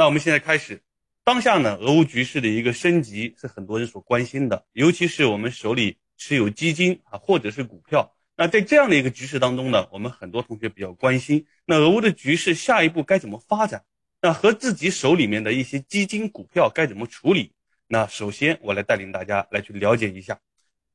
那我们现在开始，当下呢，俄乌局势的一个升级是很多人所关心的，尤其是我们手里持有基金啊，或者是股票。那在这样的一个局势当中呢，我们很多同学比较关心，那俄乌的局势下一步该怎么发展？那和自己手里面的一些基金股票该怎么处理？那首先我来带领大家来去了解一下。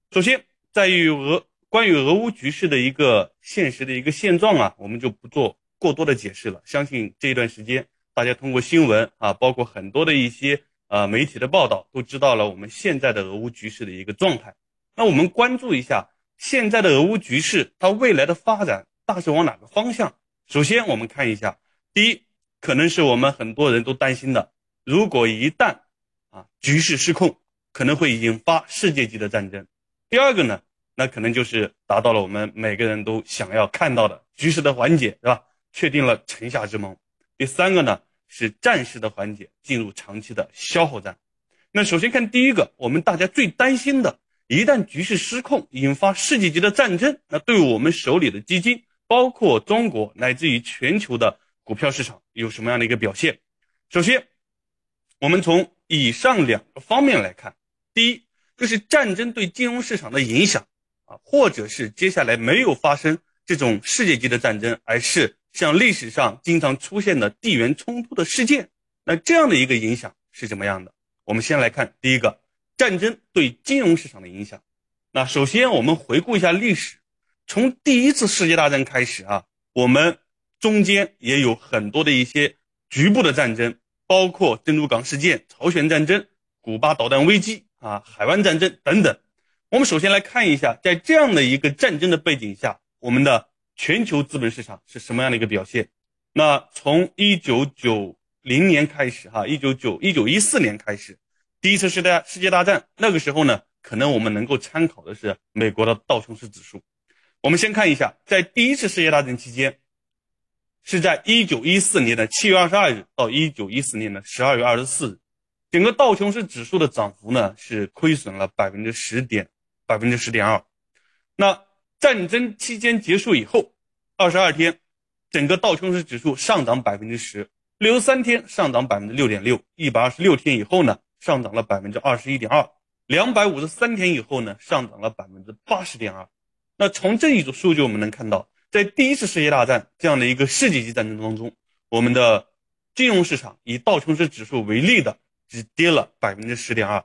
首先，在于俄关于俄乌局势的一个现实的一个现状啊，我们就不做过多的解释了。相信这一段时间。大家通过新闻啊，包括很多的一些呃媒体的报道，都知道了我们现在的俄乌局势的一个状态。那我们关注一下现在的俄乌局势，它未来的发展大致往哪个方向？首先，我们看一下，第一，可能是我们很多人都担心的，如果一旦啊局势失控，可能会引发世界级的战争。第二个呢，那可能就是达到了我们每个人都想要看到的局势的缓解，是吧？确定了城下之盟。第三个呢是战时的缓解，进入长期的消耗战。那首先看第一个，我们大家最担心的，一旦局势失控，引发世界级的战争，那对我们手里的基金，包括中国乃至于全球的股票市场有什么样的一个表现？首先，我们从以上两个方面来看，第一就是战争对金融市场的影响啊，或者是接下来没有发生这种世界级的战争，而是。像历史上经常出现的地缘冲突的事件，那这样的一个影响是怎么样的？我们先来看第一个战争对金融市场的影响。那首先我们回顾一下历史，从第一次世界大战开始啊，我们中间也有很多的一些局部的战争，包括珍珠港事件、朝鲜战争、古巴导弹危机啊、海湾战争等等。我们首先来看一下，在这样的一个战争的背景下，我们的。全球资本市场是什么样的一个表现？那从一九九零年开始，哈，一九九一九一四年开始，第一次世界世界大战那个时候呢，可能我们能够参考的是美国的道琼斯指数。我们先看一下，在第一次世界大战期间，是在一九一四年的七月二十二日到一九一四年的十二月二十四日，整个道琼斯指数的涨幅呢是亏损了百分之十点百分之十点二。那战争期间结束以后，二十二天，整个道琼斯指数上涨百分之十，六十三天上涨百分之六点六，一百二十六天以后呢，上涨了百分之二十一点二，两百五十三天以后呢，上涨了百分之八十点二。那从这一组数据我们能看到，在第一次世界大战这样的一个世界级战争当中，我们的金融市场以道琼斯指数为例的，只跌了百分之十点二，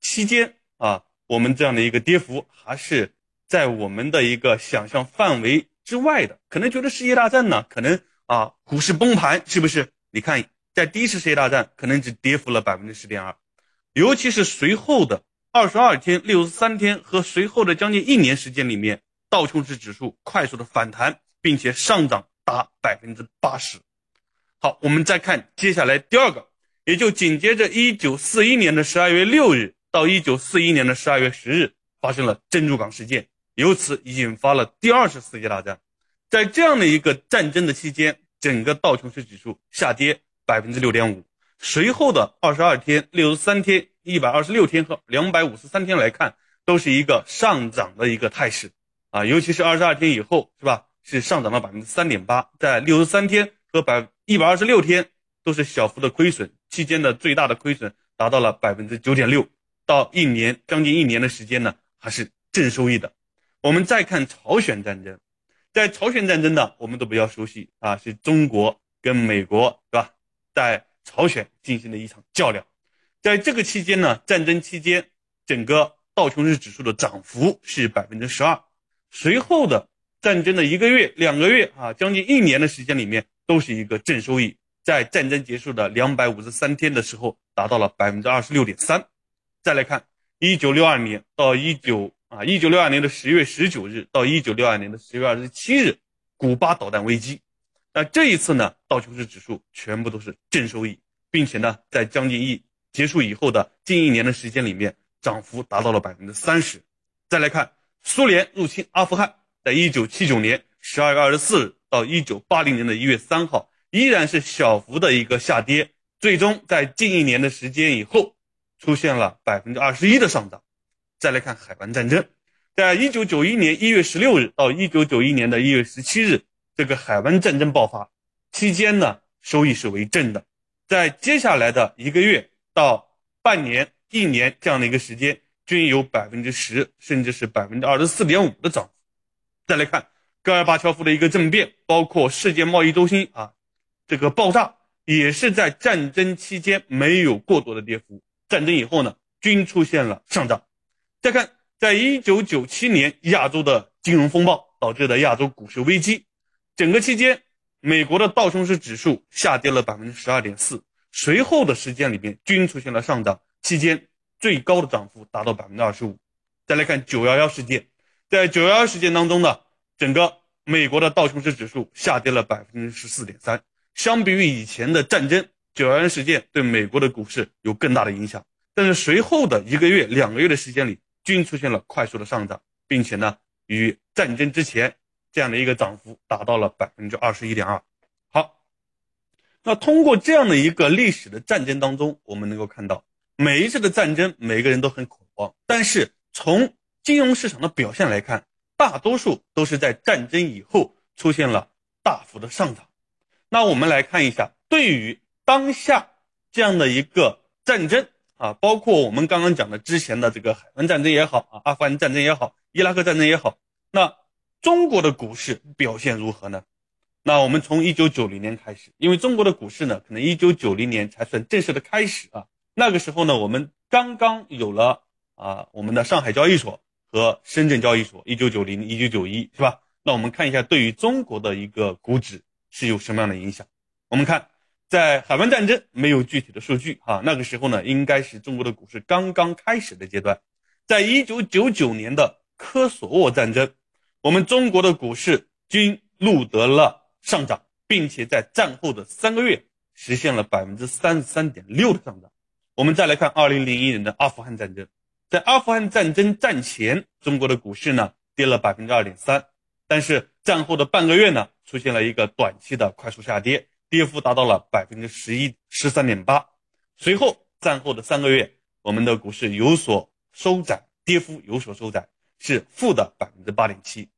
期间啊，我们这样的一个跌幅还是。在我们的一个想象范围之外的，可能觉得世界大战呢，可能啊股市崩盘，是不是？你看，在第一次世界大战可能只跌幅了百分之十点二，尤其是随后的二十二天、六十三天和随后的将近一年时间里面，道琼斯指数快速的反弹，并且上涨达百分之八十。好，我们再看接下来第二个，也就紧接着一九四一年的十二月六日到一九四一年的十二月十日发生了珍珠港事件。由此引发了第二次世界大战，在这样的一个战争的期间，整个道琼斯指数下跌百分之六点五。随后的二十二天、六十三天、一百二十六天和两百五十三天来看，都是一个上涨的一个态势啊。尤其是二十二天以后，是吧？是上涨了百分之三点八。在六十三天和百一百二十六天都是小幅的亏损，期间的最大的亏损达到了百分之九点六。到一年将近一年的时间呢，还是正收益的。我们再看朝鲜战争，在朝鲜战争呢，我们都比较熟悉啊，是中国跟美国是吧，在朝鲜进行的一场较量，在这个期间呢，战争期间，整个道琼斯指数的涨幅是百分之十二，随后的战争的一个月、两个月啊，将近一年的时间里面，都是一个正收益，在战争结束的两百五十三天的时候，达到了百分之二十六点三。再来看一九六二年到一九。啊，一九六二年的十月十九日到一九六二年的十月二十七日，古巴导弹危机。那这一次呢，道琼斯指数全部都是正收益，并且呢，在将近一结束以后的近一年的时间里面，涨幅达到了百分之三十。再来看苏联入侵阿富汗，在一九七九年十二月二十四日到一九八零年的一月三号，依然是小幅的一个下跌，最终在近一年的时间以后，出现了百分之二十一的上涨。再来看海湾战争，在一九九一年一月十六日到一九九一年的一月十七日，这个海湾战争爆发期间呢，收益是为正的，在接下来的一个月到半年、一年这样的一个时间，均有百分之十甚至是百分之二十四点五的涨幅。再来看戈尔巴乔夫的一个政变，包括世界贸易中心啊这个爆炸，也是在战争期间没有过多的跌幅，战争以后呢，均出现了上涨。再看，在一九九七年亚洲的金融风暴导致的亚洲股市危机，整个期间。美国的道琼斯指数下跌了百分之十二点四，随后的时间里面均出现了上涨，期间最高的涨幅达到百分之二十五。再来看九幺幺事件，在九幺幺事件当中呢，整个美国的道琼斯指数下跌了百分之十四点三。相比于以前的战争，九幺幺事件对美国的股市有更大的影响，但是随后的一个月、两个月的时间里均出现了快速的上涨，并且呢，与战争之前。这样的一个涨幅达到了百分之二十一点二。好，那通过这样的一个历史的战争当中，我们能够看到，每一次的战争，每个人都很恐慌，但是从金融市场的表现来看，大多数都是在战争以后出现了大幅的上涨。那我们来看一下，对于当下这样的一个战争啊，包括我们刚刚讲的之前的这个海湾战争也好啊，阿富汗战争也好，伊拉克战争也好，那。中国的股市表现如何呢？那我们从一九九零年开始，因为中国的股市呢，可能一九九零年才算正式的开始啊。那个时候呢，我们刚刚有了啊，我们的上海交易所和深圳交易所，一九九零、一九九一，是吧？那我们看一下，对于中国的一个股指是有什么样的影响？我们看，在海湾战争没有具体的数据哈，那个时候呢，应该是中国的股市刚刚开始的阶段。在一九九九年的科索沃战争。我们中国的股市均录得了上涨，并且在战后的三个月实现了百分之三十三点六的上涨。我们再来看二零零一年的阿富汗战争，在阿富汗战争战前，中国的股市呢跌了百分之二点三，但是战后的半个月呢出现了一个短期的快速下跌，跌幅达到了百分之十一十三点八。随后战后的三个月，我们的股市有所收窄，跌幅有所收窄。是负的百分之八点七。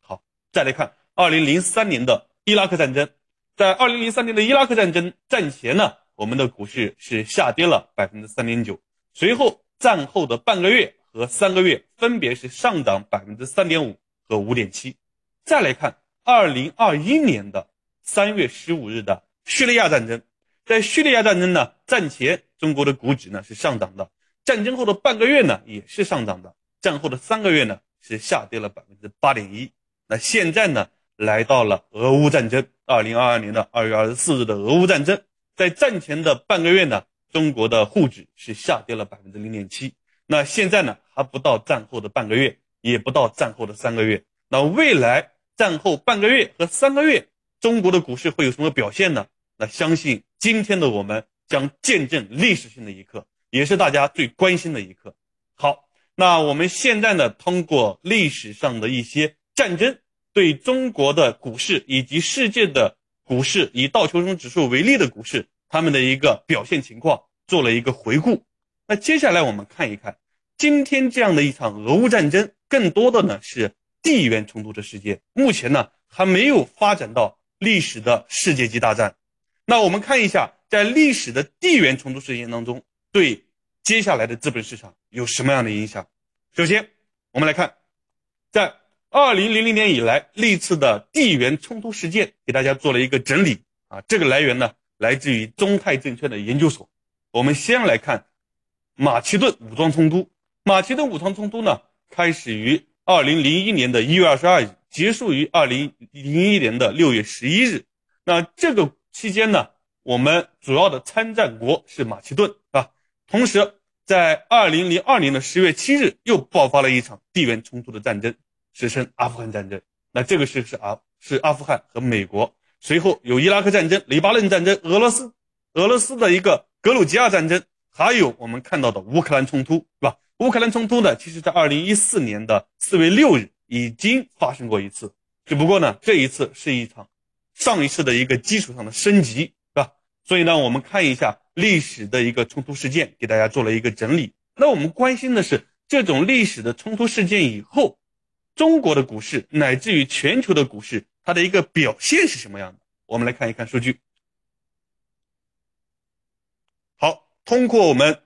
好，再来看二零零三年的伊拉克战争，在二零零三年的伊拉克战争战前呢，我们的股市是下跌了百分之三点九，随后战后的半个月和三个月分别是上涨百分之三点五和五点七。再来看二零二一年的三月十五日的叙利亚战争，在叙利亚战争呢战前，中国的股指呢是上涨的，战争后的半个月呢也是上涨的。战后的三个月呢，是下跌了百分之八点一。那现在呢，来到了俄乌战争，二零二二年的二月二十四日的俄乌战争，在战前的半个月呢，中国的沪指是下跌了百分之零点七。那现在呢，还不到战后的半个月，也不到战后的三个月。那未来战后半个月和三个月，中国的股市会有什么表现呢？那相信今天的我们将见证历史性的一刻，也是大家最关心的一刻。好。那我们现在呢，通过历史上的一些战争，对中国的股市以及世界的股市，以道琼斯指数为例的股市，他们的一个表现情况做了一个回顾。那接下来我们看一看，今天这样的一场俄乌战争，更多的呢是地缘冲突的世界，目前呢还没有发展到历史的世界级大战。那我们看一下，在历史的地缘冲突事件当中，对。接下来的资本市场有什么样的影响？首先，我们来看，在二零零零年以来历次的地缘冲突事件，给大家做了一个整理啊。这个来源呢，来自于中泰证券的研究所。我们先来看马其顿武装冲突。马其顿武装冲突呢，开始于二零零一年的一月二十二日，结束于二零零一年的六月十一日。那这个期间呢，我们主要的参战国是马其顿，啊。同时，在二零零二年的十月七日，又爆发了一场地缘冲突的战争，史称阿富汗战争。那这个是是阿是阿富汗和美国。随后有伊拉克战争、黎巴嫩战争、俄罗斯俄罗斯的一个格鲁吉亚战争，还有我们看到的乌克兰冲突，是吧？乌克兰冲突呢，其实在二零一四年的四月六日已经发生过一次，只不过呢，这一次是一场上一次的一个基础上的升级，是吧？所以呢，我们看一下。历史的一个冲突事件，给大家做了一个整理。那我们关心的是这种历史的冲突事件以后，中国的股市乃至于全球的股市，它的一个表现是什么样的？我们来看一看数据。好通过我们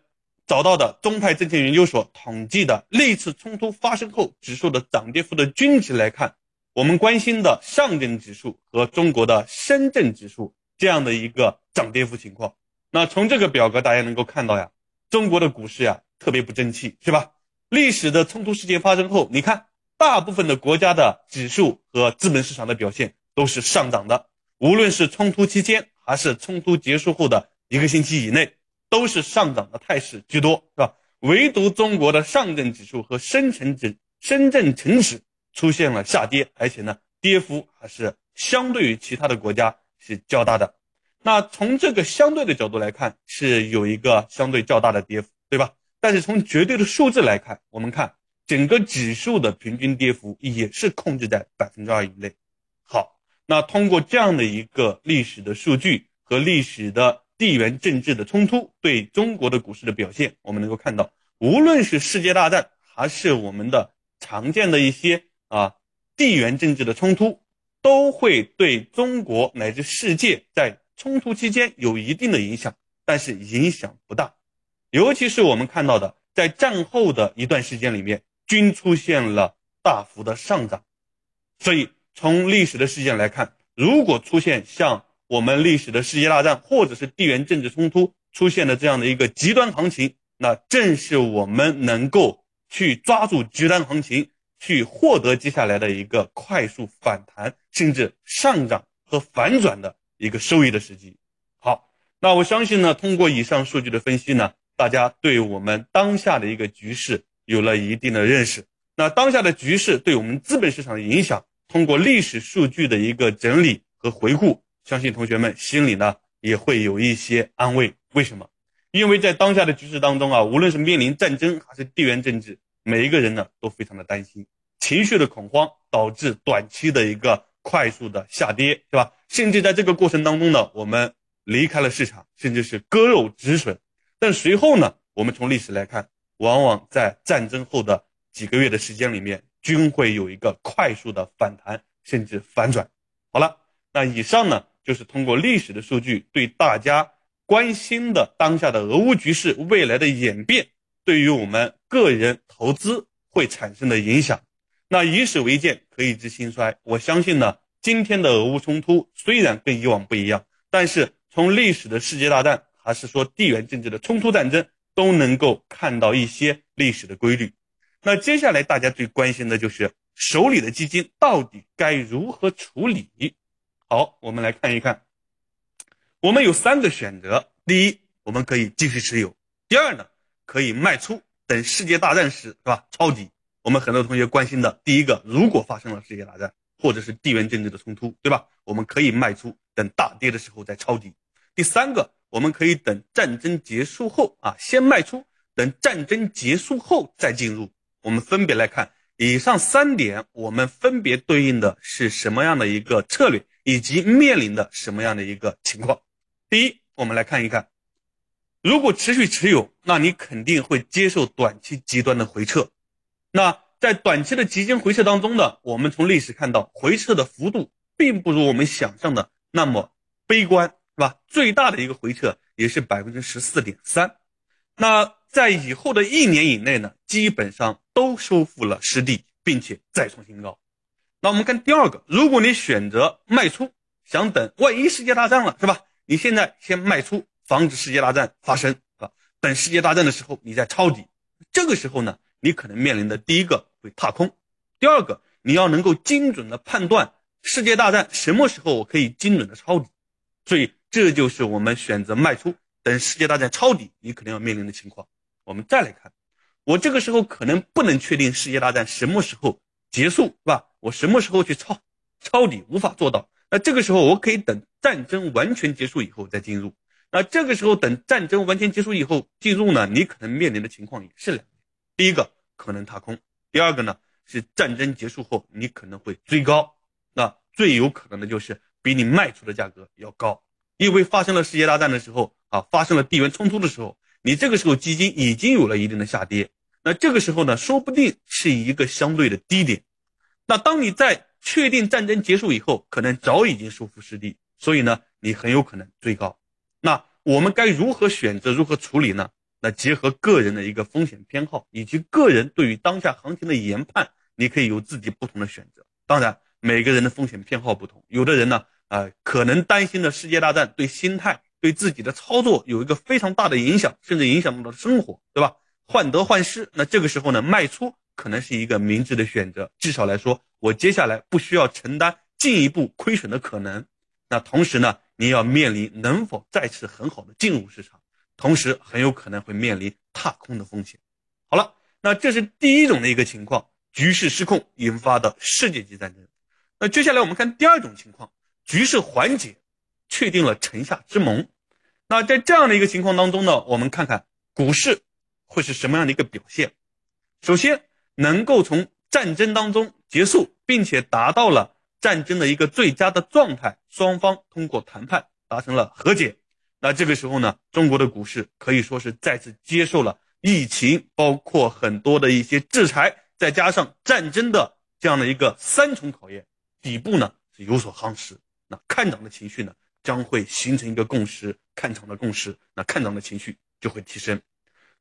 找到的中泰证券研究所统计的历次冲突发生后指数的涨跌幅的均值来看，我们关心的上证指数和中国的深圳指数这样的一个涨跌幅情况。那从这个表格大家能够看到呀，中国的股市呀特别不争气，是吧？历史的冲突事件发生后，你看大部分的国家的指数和资本市场的表现都是上涨的，无论是冲突期间还是冲突结束后的一个星期以内，都是上涨的态势居多，是吧？唯独中国的上证指数和深成指、深圳成指出现了下跌，而且呢，跌幅还是相对于其他的国家是较大的。那从这个相对的角度来看，是有一个相对较大的跌幅，对吧？但是从绝对的数字来看，我们看整个指数的平均跌幅也是控制在百分之二以内。好，那通过这样的一个历史的数据和历史的地缘政治的冲突对中国的股市的表现，我们能够看到，无论是世界大战还是我们的常见的一些啊地缘政治的冲突，都会对中国乃至世界在冲突期间有一定的影响，但是影响不大。尤其是我们看到的，在战后的一段时间里面，均出现了大幅的上涨。所以从历史的事件来看，如果出现像我们历史的世界大战或者是地缘政治冲突出现的这样的一个极端行情，那正是我们能够去抓住极端行情，去获得接下来的一个快速反弹，甚至上涨和反转的一个收益的时机。好，那我相信呢，通过以上数据的分析呢。大家对我们当下的一个局势有了一定的认识。那当下的局势对我们资本市场的影响，通过历史数据的一个整理和回顾，相信同学们心里呢也会有一些安慰。为什么？因为在当下的局势当中啊，无论是面临战争还是地缘政治，每一个人呢都非常的担心，情绪的恐慌导致短期的一个快速的下跌，是吧？甚至在这个过程当中呢，我们离开了市场，甚至是割肉止损。但随后呢，我们从历史来看，往往在战争后的几个月的时间里面，均会有一个快速的反弹，甚至反转。好了，那以上呢，就是通过历史的数据对大家关心的当下的俄乌局势未来的演变，对于我们个人投资会产生的影响。那以史为鉴，可以知兴衰。我相信呢，今天的俄乌冲突虽然跟以往不一样，但是从历史的世界大战。还是说地缘政治的冲突战争都能够看到一些历史的规律。那接下来大家最关心的就是手里的基金到底该如何处理？好，我们来看一看，我们有三个选择：第一，我们可以继续持有；第二呢，可以卖出，等世界大战时，是吧？抄底。我们很多同学关心的第一个，如果发生了世界大战或者是地缘政治的冲突，对吧？我们可以卖出，等大跌的时候再抄底。第三个。我们可以等战争结束后啊，先卖出，等战争结束后再进入。我们分别来看以上三点，我们分别对应的是什么样的一个策略，以及面临的什么样的一个情况。第一，我们来看一看，如果持续持有，那你肯定会接受短期极端的回撤。那在短期的基金回撤当中呢，我们从历史看到，回撤的幅度并不如我们想象的那么悲观。是吧？最大的一个回撤也是百分之十四点三，那在以后的一年以内呢，基本上都收复了失地，并且再创新高。那我们看第二个，如果你选择卖出，想等万一世界大战了，是吧？你现在先卖出，防止世界大战发生，啊，等世界大战的时候你再抄底。这个时候呢，你可能面临的第一个会踏空，第二个你要能够精准的判断世界大战什么时候我可以精准的抄底，所以。这就是我们选择卖出，等世界大战抄底，你可能要面临的情况。我们再来看，我这个时候可能不能确定世界大战什么时候结束，是吧？我什么时候去抄抄底，无法做到。那这个时候我可以等战争完全结束以后再进入。那这个时候等战争完全结束以后进入呢，你可能面临的情况也是两第一个可能踏空，第二个呢是战争结束后你可能会追高，那最有可能的就是比你卖出的价格要高。因为发生了世界大战的时候啊，发生了地缘冲突的时候，你这个时候基金已经有了一定的下跌，那这个时候呢，说不定是一个相对的低点。那当你在确定战争结束以后，可能早已经收复失地，所以呢，你很有可能追高。那我们该如何选择，如何处理呢？那结合个人的一个风险偏好以及个人对于当下行情的研判，你可以有自己不同的选择。当然，每个人的风险偏好不同，有的人呢，啊，可能担心的世界大战对心态、对自己的操作有一个非常大的影响，甚至影响到了生活，对吧？患得患失，那这个时候呢，卖出可能是一个明智的选择。至少来说，我接下来不需要承担进一步亏损的可能。那同时呢，你要面临能否再次很好的进入市场。同时很有可能会面临踏空的风险。好了，那这是第一种的一个情况，局势失控引发的世界级战争。那接下来我们看第二种情况，局势缓解，确定了城下之盟。那在这样的一个情况当中呢，我们看看股市会是什么样的一个表现。首先，能够从战争当中结束，并且达到了战争的一个最佳的状态，双方通过谈判达成了和解。那这个时候呢，中国的股市可以说是再次接受了疫情，包括很多的一些制裁，再加上战争的这样的一个三重考验，底部呢是有所夯实。那看涨的情绪呢将会形成一个共识，看涨的共识，那看涨的情绪就会提升。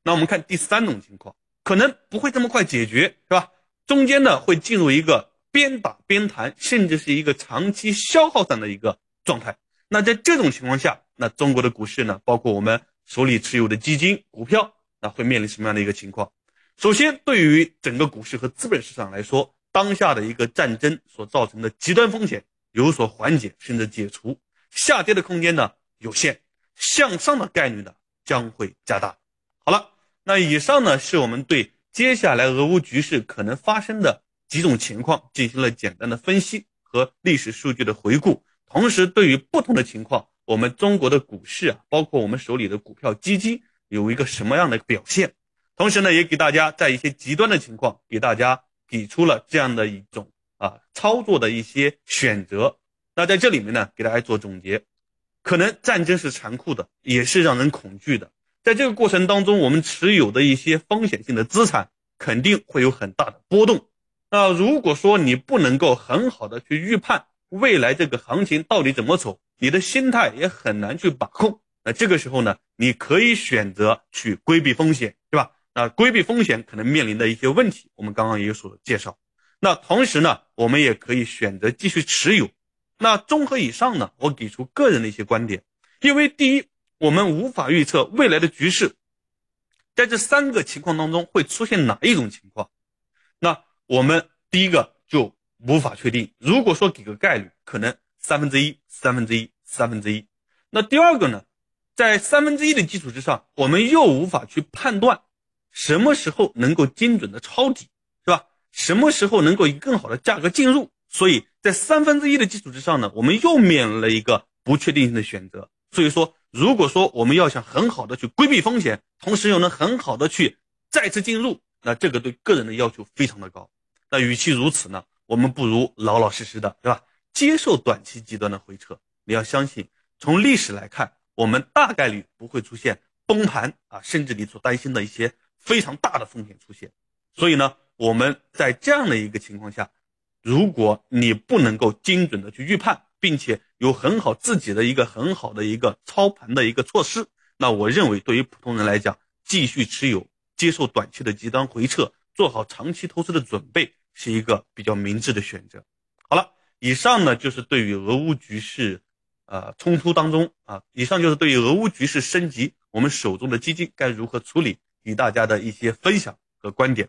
那我们看第三种情况，可能不会这么快解决，是吧？中间呢会进入一个边打边谈，甚至是一个长期消耗战的一个状态。那在这种情况下，那中国的股市呢，包括我们手里持有的基金、股票，那会面临什么样的一个情况？首先，对于整个股市和资本市场来说，当下的一个战争所造成的极端风险有所缓解，甚至解除，下跌的空间呢有限，向上的概率呢将会加大。好了，那以上呢是我们对接下来俄乌局势可能发生的几种情况进行了简单的分析和历史数据的回顾。同时，对于不同的情况，我们中国的股市啊，包括我们手里的股票基金，有一个什么样的表现？同时呢，也给大家在一些极端的情况，给大家给出了这样的一种啊操作的一些选择。那在这里面呢，给大家做总结，可能战争是残酷的，也是让人恐惧的。在这个过程当中，我们持有的一些风险性的资产肯定会有很大的波动。那如果说你不能够很好的去预判，未来这个行情到底怎么走？你的心态也很难去把控。那这个时候呢，你可以选择去规避风险，对吧？那规避风险可能面临的一些问题，我们刚刚也有所介绍。那同时呢，我们也可以选择继续持有。那综合以上呢，我给出个人的一些观点。因为第一，我们无法预测未来的局势，在这三个情况当中会出现哪一种情况。那我们第一个就。无法确定。如果说给个概率，可能三分之一、三分之一、三分之一。那第二个呢，在三分之一的基础之上，我们又无法去判断什么时候能够精准的抄底，是吧？什么时候能够以更好的价格进入？所以在三分之一的基础之上呢，我们又面临了一个不确定性的选择。所以说，如果说我们要想很好的去规避风险，同时又能很好的去再次进入，那这个对个人的要求非常的高。那与其如此呢？我们不如老老实实的，对吧？接受短期极端的回撤。你要相信，从历史来看，我们大概率不会出现崩盘啊，甚至你所担心的一些非常大的风险出现。所以呢，我们在这样的一个情况下，如果你不能够精准的去预判，并且有很好自己的一个很好的一个操盘的一个措施，那我认为对于普通人来讲，继续持有，接受短期的极端回撤，做好长期投资的准备。是一个比较明智的选择。好了，以上呢就是对于俄乌局势，呃冲突当中啊，以上就是对于俄乌局势升级，我们手中的基金该如何处理，与大家的一些分享和观点。